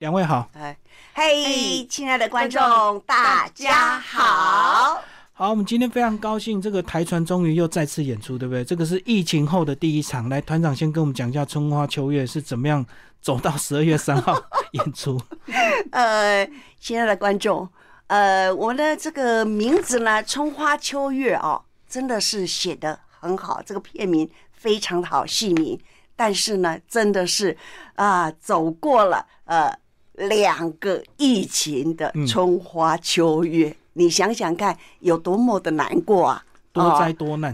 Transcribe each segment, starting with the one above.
两位好，哎，嘿，亲爱的观众，大家好。好，我们今天非常高兴，这个台船终于又再次演出，对不对？这个是疫情后的第一场。来，团长先跟我们讲一下春花秋月是怎么样走到十二月三号 演出。呃，亲爱的观众，呃，我的这个名字呢，春花秋月哦，真的是写的很好，这个片名非常的好，戏名。但是呢，真的是啊，走过了呃两个疫情的春花秋月。你想想看，有多么的难过啊！多灾多难，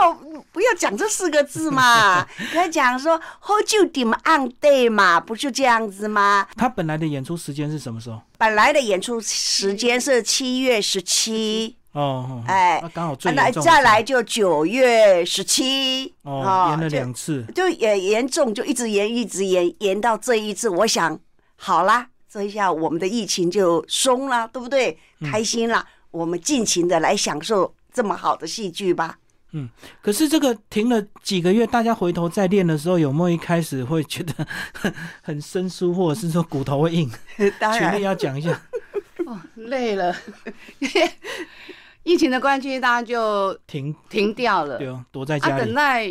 不要讲这四个字嘛，可以讲说 “hold you d on day” 嘛，不就这样子吗？他本来的演出时间是什么时候？本来的演出时间是七月十七。哦，哎，刚好最来再来就九月十七。哦，延了两次，就也严重，就一直延，一直延，延到这一次，我想好啦。这一下我们的疫情就松了，对不对？开心了，我们尽情的来享受这么好的戏剧吧。嗯，可是这个停了几个月，大家回头再练的时候，有没有一开始会觉得 很生疏，或者是说骨头会硬？当然，全力要讲一下。哦，累了，疫情的关系，大家就停停掉了，对哦，躲在家里。等待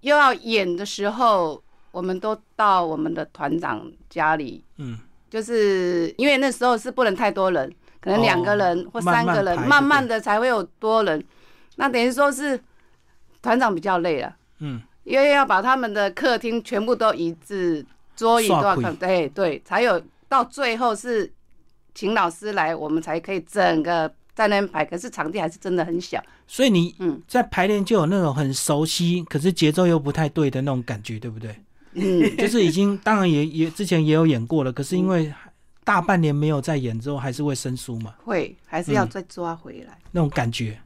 又要演的时候，我们都到我们的团长家里，嗯。就是因为那时候是不能太多人，可能两个人或三个人，慢慢的才会有多人。那等于说是团长比较累了，嗯，因为要把他们的客厅全部都移至桌椅都要看，对对，才有到最后是请老师来，我们才可以整个在那边排。可是场地还是真的很小，所以你嗯在排练就有那种很熟悉，可是节奏又不太对的那种感觉，对不对？嗯，就是已经，当然也也之前也有演过了，可是因为大半年没有再演之后，还是会生疏嘛。会，还是要再抓回来那种感觉。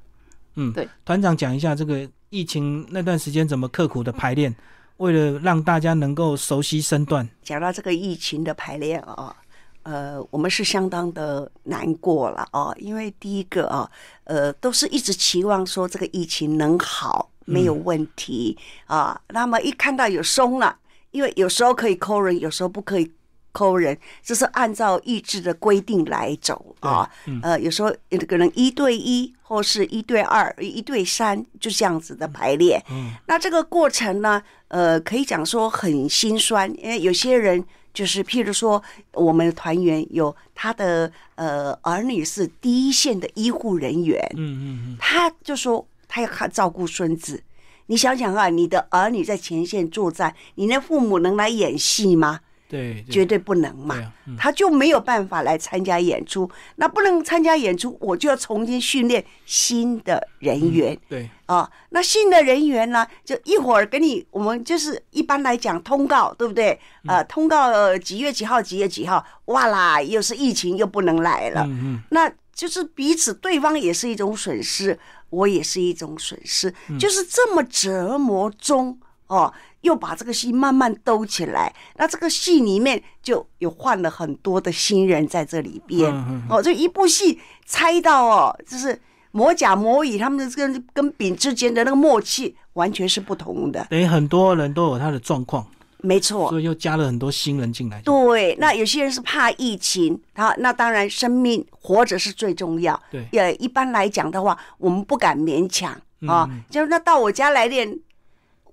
嗯，对。团长讲一下这个疫情那段时间怎么刻苦的排练，为了让大家能够熟悉身段。讲到这个疫情的排练啊，呃，我们是相当的难过了哦，因为第一个啊，呃，都是一直期望说这个疫情能好，没有问题啊，那么一看到有松了。因为有时候可以抠人，有时候不可以抠人，这是按照意志的规定来走啊。呃，有时候可能一对一，或是一对二、一对三，就这样子的排列。嗯，那这个过程呢，呃，可以讲说很心酸，因为有些人就是，譬如说，我们的团员有他的呃儿女是第一线的医护人员，嗯嗯嗯，他就说他要看照顾孙子。你想想啊，你的儿女在前线作战，你的父母能来演戏吗？对，绝对不能嘛。他就没有办法来参加演出，那不能参加演出，我就要重新训练新的人员。对啊，那新的人员呢，就一会儿给你，我们就是一般来讲通告，对不对？呃，通告几月几号，几月几号，哇啦，又是疫情，又不能来了。嗯嗯，那就是彼此对方也是一种损失。我也是一种损失，就是这么折磨中哦，又把这个戏慢慢兜起来。那这个戏里面就有换了很多的新人在这里边哦，这一部戏猜到哦，就是魔甲魔乙他们的跟跟丙之间的那个默契完全是不同的。等于很多人都有他的状况。没错，所以又加了很多新人进来。对，那有些人是怕疫情，他那当然生命活着是最重要。对，也一般来讲的话，我们不敢勉强啊。就那到我家来练，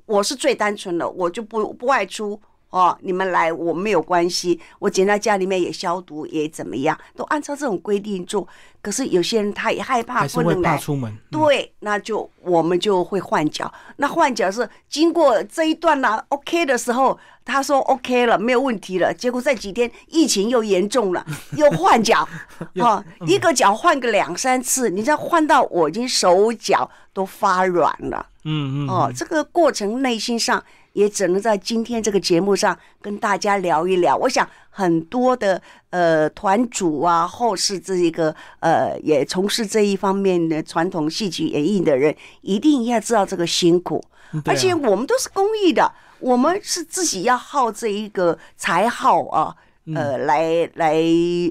我是最单纯的，我就不不外出。哦，你们来我没有关系，我捡在家里面也消毒也怎么样，都按照这种规定做。可是有些人他也害怕，不能来出门。对，那就我们就会换脚。那换脚是经过这一段呢，OK 的时候，他说 OK 了，没有问题了。结果这几天疫情又严重了，又换脚，哦，一个脚换个两三次，你再换到我已经手脚都发软了。嗯嗯。哦，这个过程内心上。也只能在今天这个节目上跟大家聊一聊。我想很多的呃团主啊，或是这一个呃也从事这一方面的传统戏曲演绎的人，一定要知道这个辛苦。而且我们都是公益的，我们是自己要耗这一个才耗啊，呃，来来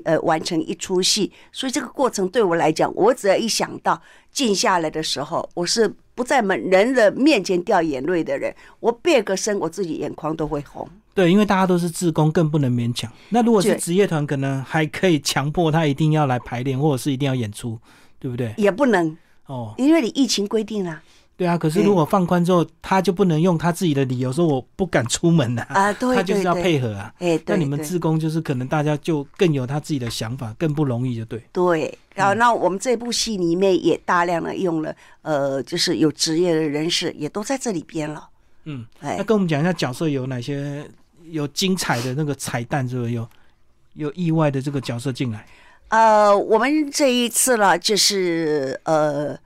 呃完成一出戏。所以这个过程对我来讲，我只要一想到静下来的时候，我是。不在门人的面前掉眼泪的人，我变个身，我自己眼眶都会红。对，因为大家都是自工，更不能勉强。那如果是职业团，可能还可以强迫他一定要来排练，或者是一定要演出，对不对？也不能哦，因为你疫情规定啊。对啊，可是如果放宽之后，他就不能用他自己的理由说我不敢出门了啊，对，他就是要配合啊。哎，那你们自工就是可能大家就更有他自己的想法，更不容易，就对。对，然后那我们这部戏里面也大量的用了，呃，就是有职业的人士也都在这里边了。嗯，哎，那跟我们讲一下角色有哪些有精彩的那个彩蛋，是不是有有意外的这个角色进来？呃，我们这一次了，就是呃。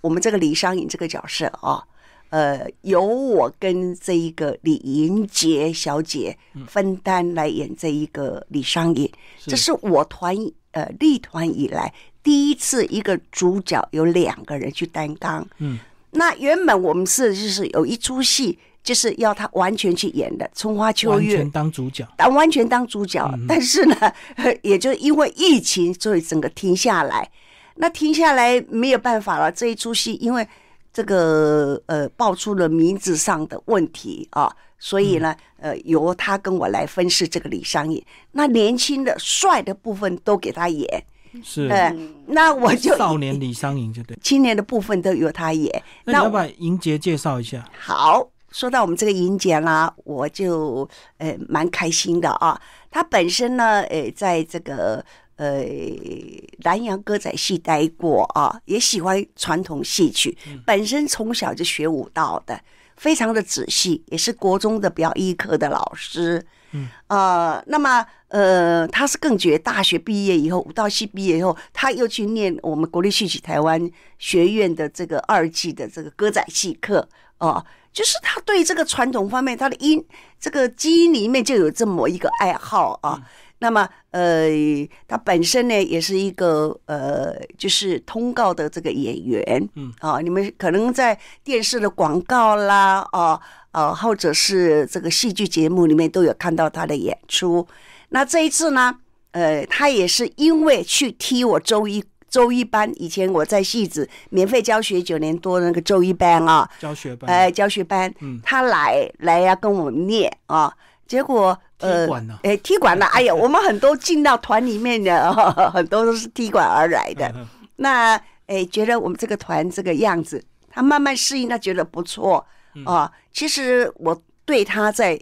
我们这个李商隐这个角色啊，呃，由我跟这一个李银杰小姐分担来演这一个李商隐，这是我团呃立团以来第一次一个主角有两个人去担纲。嗯，那原本我们是就是有一出戏就是要他完全去演的《春花秋月》，完全当主角，当完全当主角，但是呢，也就因为疫情，所以整个停下来。那停下来没有办法了，这一出戏因为这个呃爆出了名字上的问题啊，所以呢呃由他跟我来分饰这个李商隐。那年轻的帅的部分都给他演，是，那我就少年李商隐就对，青年的部分都由他演。那你要把银杰介绍一下。好，说到我们这个银杰啦，我就呃蛮开心的啊。他本身呢，呃，在这个。呃，南洋歌仔戏待过啊，也喜欢传统戏曲。本身从小就学武道的，非常的仔细，也是国中的表艺课的老师。嗯，呃，那么呃，他是更觉大学毕业以后，舞蹈系毕业以后，他又去念我们国立戏曲台湾学院的这个二季的这个歌仔戏课哦，就是他对这个传统方面，他的音这个基因里面就有这么一个爱好啊。那么，呃，他本身呢也是一个呃，就是通告的这个演员，嗯，啊，你们可能在电视的广告啦，啊，呃，或者是这个戏剧节目里面都有看到他的演出。那这一次呢，呃，他也是因为去踢我周一周一班，以前我在戏子免费教学九年多的那个周一班啊，教学班，哎，教学班，嗯，他来来呀跟我们念啊。结果呃，哎，踢馆了！哎呀，我们很多进到团里面的，很多都是踢馆而来的。那哎，觉得我们这个团这个样子，他慢慢适应，他觉得不错啊。其实我对他在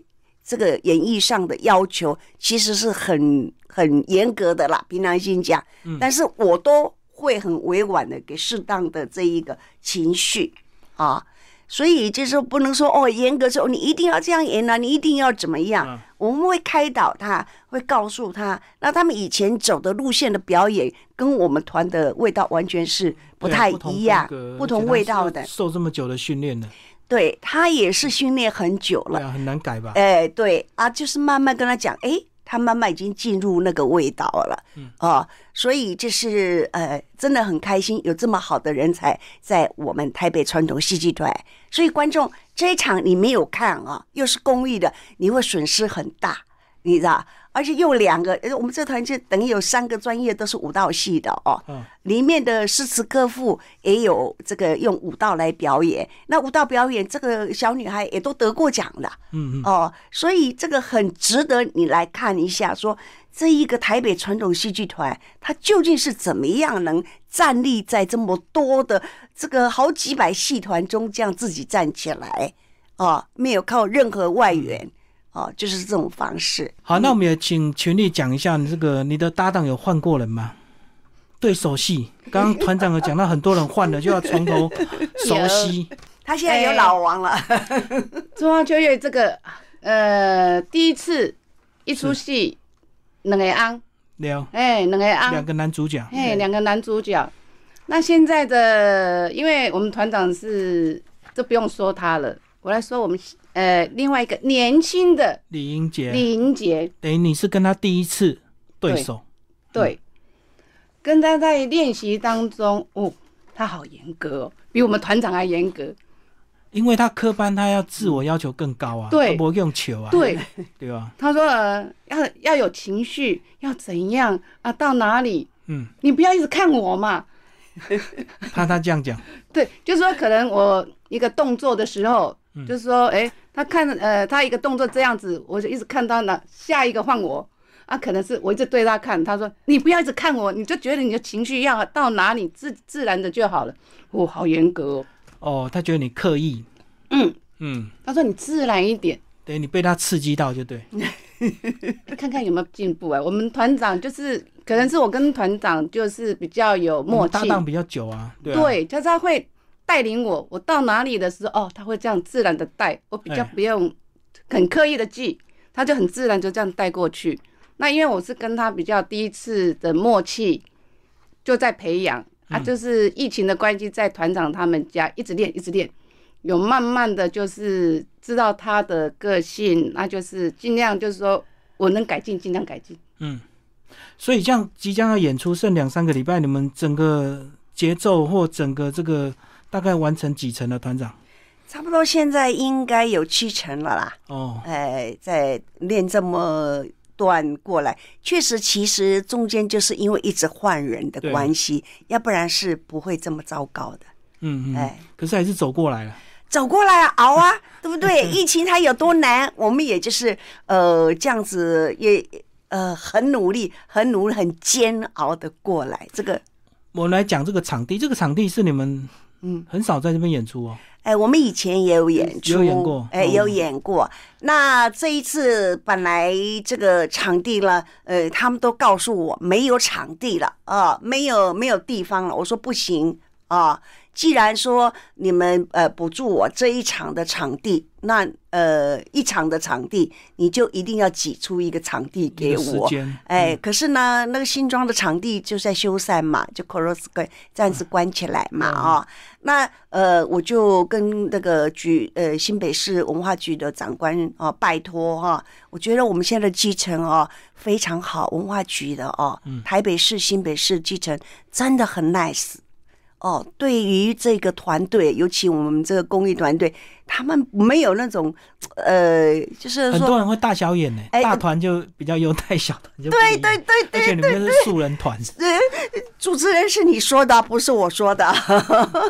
这个演绎上的要求，其实是很很严格的啦。平常心讲，但是我都会很委婉的给适当的这一个情绪啊。所以就是不能说哦，严格说你一定要这样演啊，你一定要怎么样？我们会开导他，会告诉他，那他们以前走的路线的表演跟我们团的味道完全是不太一样，不同味道的。受这么久的训练呢？对他也是训练很久了，很难改吧？哎，对啊，就是慢慢跟他讲，哎。他慢慢已经进入那个味道了，嗯啊，所以就是呃，真的很开心有这么好的人才在我们台北传统戏剧团。所以观众这一场你没有看啊，又是公益的，你会损失很大，你知道。而且又两个，我们这团就等于有三个专业都是舞蹈系的哦。嗯。里面的诗词歌赋也有这个用舞蹈来表演，那舞蹈表演这个小女孩也都得过奖的。嗯嗯。哦，所以这个很值得你来看一下，说这一个台北传统戏剧团，它究竟是怎么样能站立在这么多的这个好几百戏团中，这样自己站起来哦，没有靠任何外援。哦，就是这种方式。好，那我们也请群力讲一下，你这个你的搭档有换过人吗？对手戏，刚刚团长有讲到，很多人换了就要从头 熟悉。他现在有老王了。中华秋月这个，呃，第一次一出戏，两个安，两，哎，两个安，两个男主角，哎，两个男主角。那现在的，因为我们团长是，就不用说他了，我来说我们。呃，另外一个年轻的李英杰，李英杰，等于你是跟他第一次对手，对，跟他在练习当中，哦，他好严格哦，比我们团长还严格，因为他科班，他要自我要求更高啊，对，不用球啊，对，对吧？他说呃，要要有情绪，要怎样啊？到哪里？嗯，你不要一直看我嘛，怕他这样讲。对，就是说可能我一个动作的时候，就是说，哎，他看呃，他一个动作这样子，我就一直看到了，下一个换我啊，可能是我一直对他看，他说你不要一直看我，你就觉得你的情绪要到哪里自自然的就好了。哦，好严格哦。哦，他觉得你刻意。嗯嗯，他说你自然一点。对你被他刺激到就对。看看有没有进步哎，我们团长就是可能是我跟团长就是比较有默契，搭档比较久啊。对，就是他会带领我，我到哪里的时候哦，他会这样自然的带我，比较不用很刻意的记，他就很自然就这样带过去。那因为我是跟他比较第一次的默契，就在培养啊，就是疫情的关系，在团长他们家一直练，一直练。有慢慢的就是知道他的个性，那就是尽量就是说我能改进，尽量改进。嗯，所以这样即将要演出剩两三个礼拜，你们整个节奏或整个这个大概完成几成了？团长，差不多现在应该有七成了啦。哦，哎，在练这么段过来，确实其实中间就是因为一直换人的关系，要不然是不会这么糟糕的。嗯嗯，哎，可是还是走过来了。走过来熬啊，对不对？疫情它有多难，我们也就是呃这样子，也呃很努力、很努力、很煎熬的过来。这个我来讲这个场地，这个场地是你们嗯很少在这边演出哦。哎，我们以前也有演出，有演过，哎，有演过。那这一次本来这个场地呢，呃，他们都告诉我没有场地了啊，没有没有地方了。我说不行啊。既然说你们呃补助我这一场的场地，那呃一场的场地你就一定要挤出一个场地给我。哎，可是呢，那个新庄的场地就在修缮嘛，就 cross 关暂时关起来嘛啊。那呃我就跟那个局呃新北市文化局的长官啊拜托哈，我觉得我们现在的基层哦非常好，文化局的哦，台北市新北市基层真的很 nice。哦，对于这个团队，尤其我们这个公益团队，他们没有那种，呃，就是很多人会大小眼呢，大团就比较优待小团，就对对对对，而且你们是素人团，主持人是你说的，不是我说的，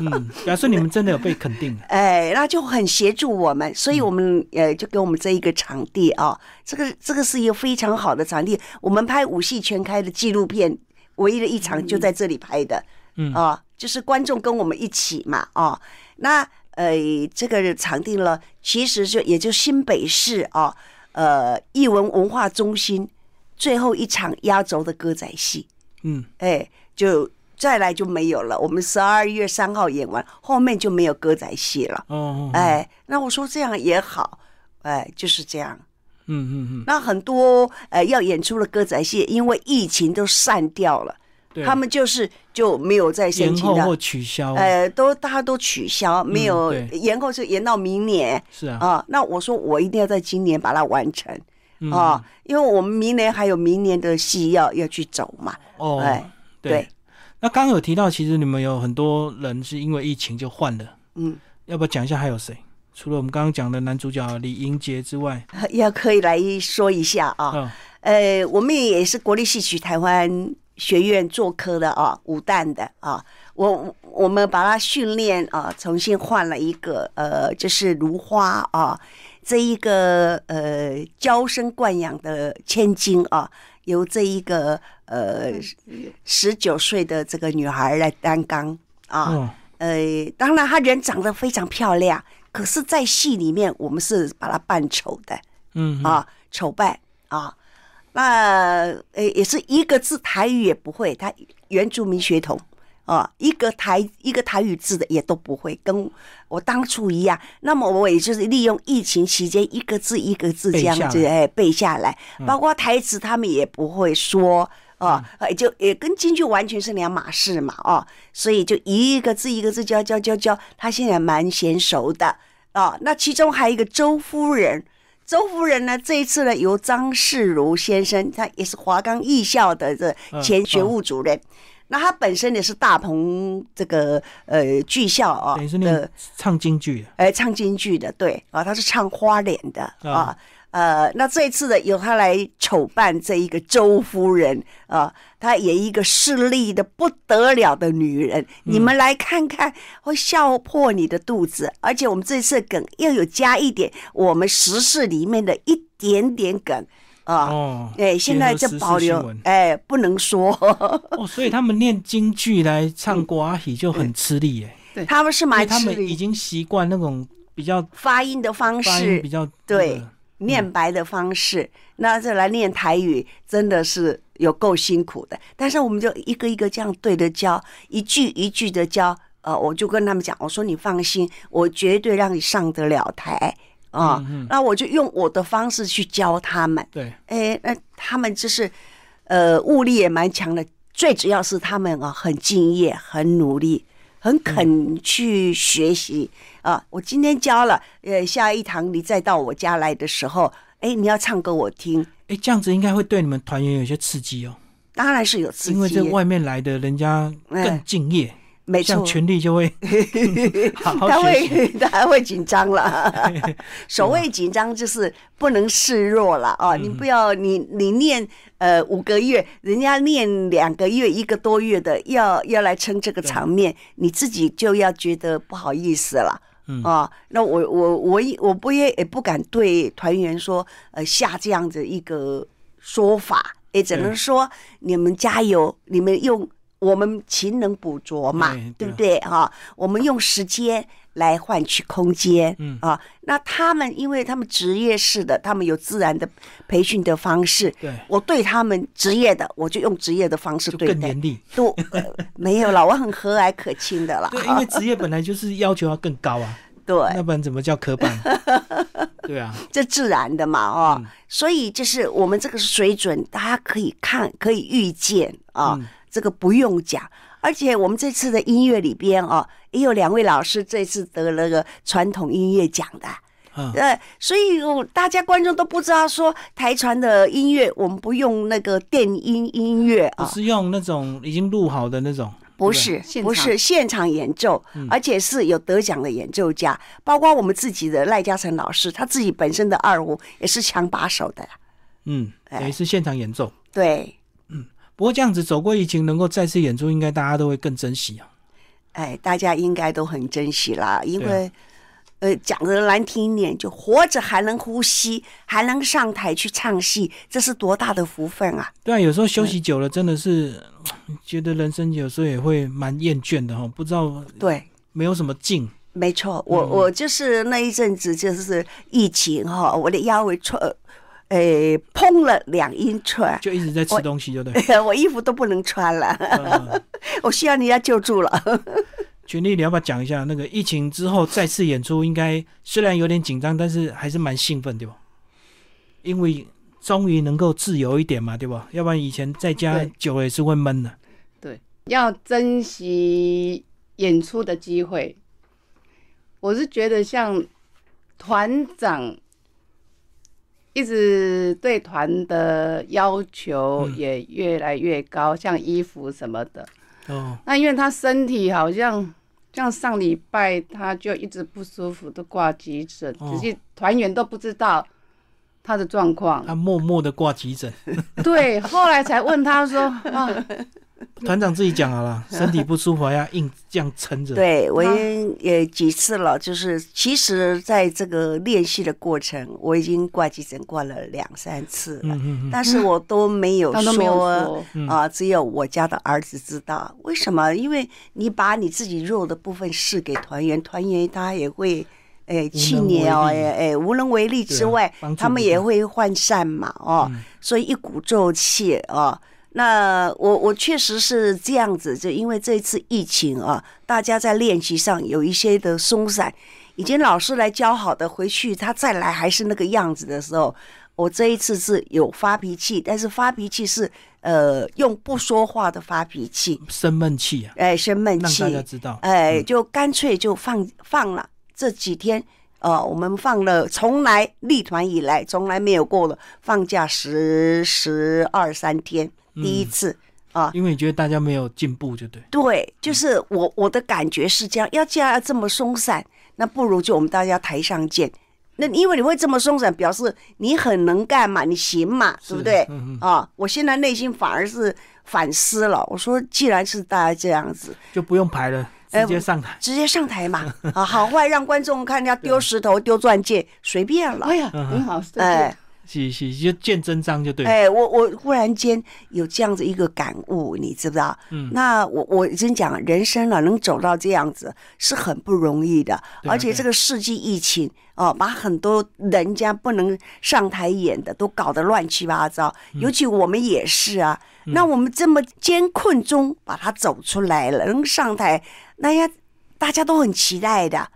嗯，表示你们真的有被肯定，哎，那就很协助我们，所以我们呃就给我们这一个场地啊，这个这个是一个非常好的场地，我们拍五戏全开的纪录片，唯一的一场就在这里拍的，嗯。啊。就是观众跟我们一起嘛，哦，那呃，这个场地呢，其实就也就新北市哦，呃，艺文文化中心最后一场压轴的歌仔戏，嗯，哎，就再来就没有了。我们十二月三号演完，后面就没有歌仔戏了。哦，哎，那我说这样也好，哎，就是这样。嗯嗯嗯。那很多呃要演出的歌仔戏，因为疫情都散掉了。他们就是就没有再申请或取消，呃，都大家都取消，没有延后，是延到明年。是啊，啊，那我说我一定要在今年把它完成啊，因为我们明年还有明年的戏要要去走嘛。哦，哎，对。那刚刚有提到，其实你们有很多人是因为疫情就换了，嗯，要不要讲一下还有谁？除了我们刚刚讲的男主角李英杰之外，要可以来说一下啊。呃，我们也是国立戏曲台湾。学院做科的啊，武旦的啊，我我们把他训练啊，重新换了一个呃，就是如花啊，这一个呃娇生惯养的千金啊，由这一个呃十九岁的这个女孩来担纲啊，呃，当然她人长得非常漂亮，可是，在戏里面我们是把她扮丑的，嗯。啊，丑扮啊。那呃也是一个字台语也不会，他原住民血统啊，一个台一个台语字的也都不会，跟我当初一样。那么我也就是利用疫情期间一个字一个字这样子哎背下来，包括台词他们也不会说啊，就也跟京剧完全是两码事嘛哦，所以就一个字一个字教教教教，他现在蛮娴熟的哦。那其中还有一个周夫人。周夫人呢？这一次呢，由张世如先生，他也是华冈艺校的这前学务主任。那他本身也是大鹏这个呃剧校啊，的唱京剧，哎，唱京剧的，对啊，他是唱花脸的啊。呃，那这一次的由他来筹办这一个周夫人啊，她也一个势利的不得了的女人，你们来看看，会笑破你的肚子。而且我们这次梗又有加一点我们时事里面的一点点梗啊。哦，哎，现在这保留，哎，不能说。哦，所以他们念京剧来唱国阿喜就很吃力耶。对，他们是蛮他们已经习惯那种比较发音的方式，比较对。念白的方式，那这来念台语真的是有够辛苦的。但是我们就一个一个这样对着教，一句一句的教。呃，我就跟他们讲，我说你放心，我绝对让你上得了台啊。那我就用我的方式去教他们。对，哎，那他们就是呃，物力也蛮强的。最主要是他们啊，很敬业，很努力，很肯去学习。啊，我今天教了，呃，下一堂你再到我家来的时候，哎，你要唱歌我听，哎，这样子应该会对你们团员有些刺激哦。当然是有刺激，因为这外面来的人家更敬业。没错，权力就会，他会 他会紧张了。所谓紧张就是不能示弱了啊！你不要你你念呃五个月，人家念两个月一个多月的，要要来撑这个场面，你自己就要觉得不好意思了嗯啊！那我我我我不也也不敢对团员说呃下这样子一个说法，也只能说你们加油，你们用。我们勤能补拙嘛，对不对哈？我们用时间来换取空间，嗯啊。那他们，因为他们职业式的，他们有自然的培训的方式。对，我对他们职业的，我就用职业的方式对待。更严厉。都没有了，我很和蔼可亲的了。对，因为职业本来就是要求要更高啊。对，要不然怎么叫科班？对啊，这自然的嘛哦。所以就是我们这个水准，大家可以看，可以预见啊。这个不用讲，而且我们这次的音乐里边哦，也有两位老师这次得了个传统音乐奖的，呃，所以大家观众都不知道说台传的音乐，我们不用那个电音音乐啊，不是用那种已经录好的那种，不是，不是现场。演奏，而且是有得奖的演奏家，包括我们自己的赖嘉诚老师，他自己本身的二胡也是强把手的，嗯，也是现场演奏，对。不过这样子走过疫情，能够再次演出，应该大家都会更珍惜啊。哎，大家应该都很珍惜啦，因为，呃，讲的难听一点，就活着还能呼吸，还能上台去唱戏，这是多大的福分啊！对啊，有时候休息久了，真的是觉得人生有时候也会蛮厌倦的哈。不知道对，没有什么劲。没错，我我就是那一阵子就是疫情哈，我的腰围错。诶，碰了两英寸，就一直在吃东西，就对。我 衣服都不能穿了，我需要人家救助了。群力，你要不要讲一下那个疫情之后再次演出？应该虽然有点紧张，但是还是蛮兴奋，对吧？因为终于能够自由一点嘛，对吧？要不然以前在家久了也是会闷的。对，要珍惜演出的机会。我是觉得像团长。一直对团的要求也越来越高，像衣服什么的。哦，那因为他身体好像像上礼拜他就一直不舒服，都挂急诊，只是团员都不知道他的状况。他默默的挂急诊。对，后来才问他说 啊。团长自己讲好了，身体不舒服要硬这样撑着。对我也也几次了，就是其实在这个练习的过程，我已经挂急诊挂了两三次了，但是我都没有 说啊，只有我家的儿子知道。为什么？因为你把你自己弱的部分示给团员，团员他也会哎去年哦，哎哎无能为力之外，他们也会涣散嘛哦，所以一鼓作气啊。那我我确实是这样子，就因为这一次疫情啊，大家在练习上有一些的松散，已经老师来教好的，回去他再来还是那个样子的时候，我这一次是有发脾气，但是发脾气是呃用不说话的发脾气，生闷气啊，哎，生闷气，让大家知道，哎，就干脆就放放了这几天，呃，我们放了从来立团以来从来没有过了放假十十二三天。第一次啊，因为你觉得大家没有进步，就对。对，就是我我的感觉是这样，要既然要这么松散，那不如就我们大家台上见，那因为你会这么松散，表示你很能干嘛，你行嘛，对不对？啊，我现在内心反而是反思了。我说，既然是大家这样子，就不用排了，直接上台，直接上台嘛。啊，好坏让观众看，人家丢石头、丢钻戒，随便了。哎呀，很好，哎。是是，就见真章就对。哎，我我忽然间有这样子一个感悟，你知不知道？嗯。那我我真讲，人生啊，能走到这样子是很不容易的。而且这个世纪疫情哦，把很多人家不能上台演的都搞得乱七八糟。尤其我们也是啊。那我们这么艰困中把它走出来了，能上台，那呀，大家都很期待的。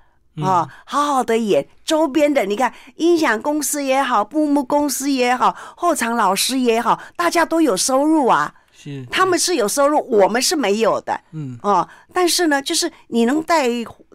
啊，好好的演周边的，你看音响公司也好，布幕公司也好，后场老师也好，大家都有收入啊。是，他们是有收入，我们是没有的。嗯，哦，但是呢，就是你能带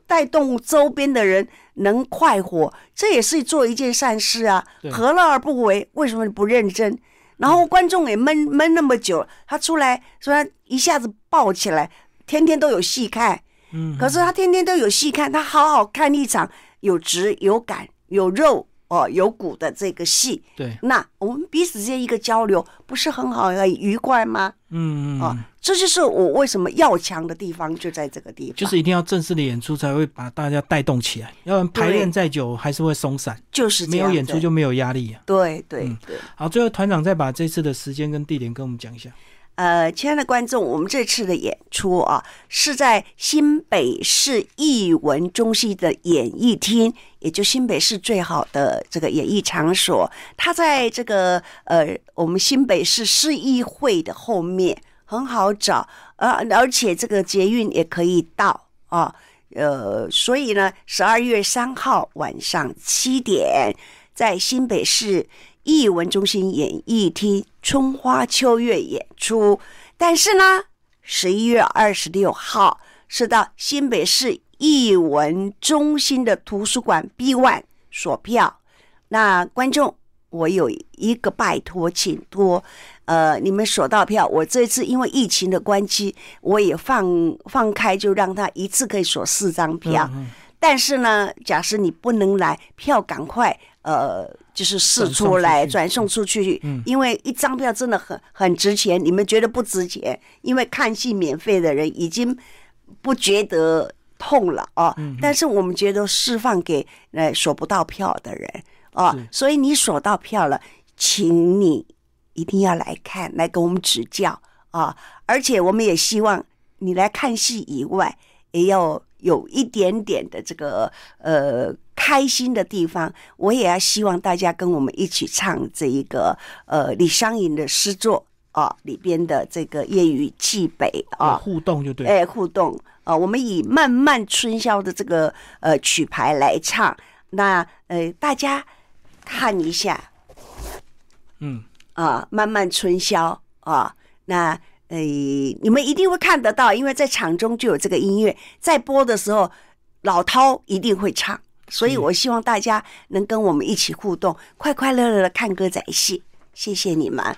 带动周边的人能快活，这也是做一件善事啊。何乐而不为？为什么你不认真？然后观众也闷闷那么久，他出来说一下子爆起来，天天都有戏看。嗯，可是他天天都有戏看，他好好看一场有质有感有肉哦有骨的这个戏。对，那我们彼此之间一个交流，不是很好很愉快吗？嗯嗯，哦，这就是我为什么要强的地方，就在这个地方，就是一定要正式的演出才会把大家带动起来，要不然排练再久还是会松散。就是没有演出就没有压力啊。对对对。好，最后团长再把这次的时间跟地点跟我们讲一下。呃，亲爱的观众，我们这次的演出啊，是在新北市艺文中心的演艺厅，也就新北市最好的这个演艺场所。它在这个呃，我们新北市市议会的后面，很好找，呃，而且这个捷运也可以到啊。呃，所以呢，十二月三号晚上七点，在新北市。艺文中心演艺厅春花秋月演出，但是呢，十一月二十六号是到新北市艺文中心的图书馆 B One 锁票。那观众，我有一个拜托，请托，呃，你们锁到票。我这次因为疫情的关系，我也放放开，就让他一次可以锁四张票。但是呢，假设你不能来，票赶快呃。就是试出来转送出去，因为一张票真的很很值钱。你们觉得不值钱？因为看戏免费的人已经不觉得痛了哦。但是我们觉得释放给呃锁不到票的人哦，所以你锁到票了，请你一定要来看，来给我们指教啊！而且我们也希望你来看戏以外，也要有一点点的这个呃。开心的地方，我也要希望大家跟我们一起唱这一个呃李商隐的诗作啊里边的这个夜雨寄北啊。互动就对，哎互动。啊，我们以漫漫春宵的这个呃曲牌来唱，那呃大家看一下，嗯。啊漫漫春宵啊，那呃你们一定会看得到，因为在场中就有这个音乐，在播的时候老涛一定会唱。所以，我希望大家能跟我们一起互动，快快乐乐的看歌仔戏。谢谢你们。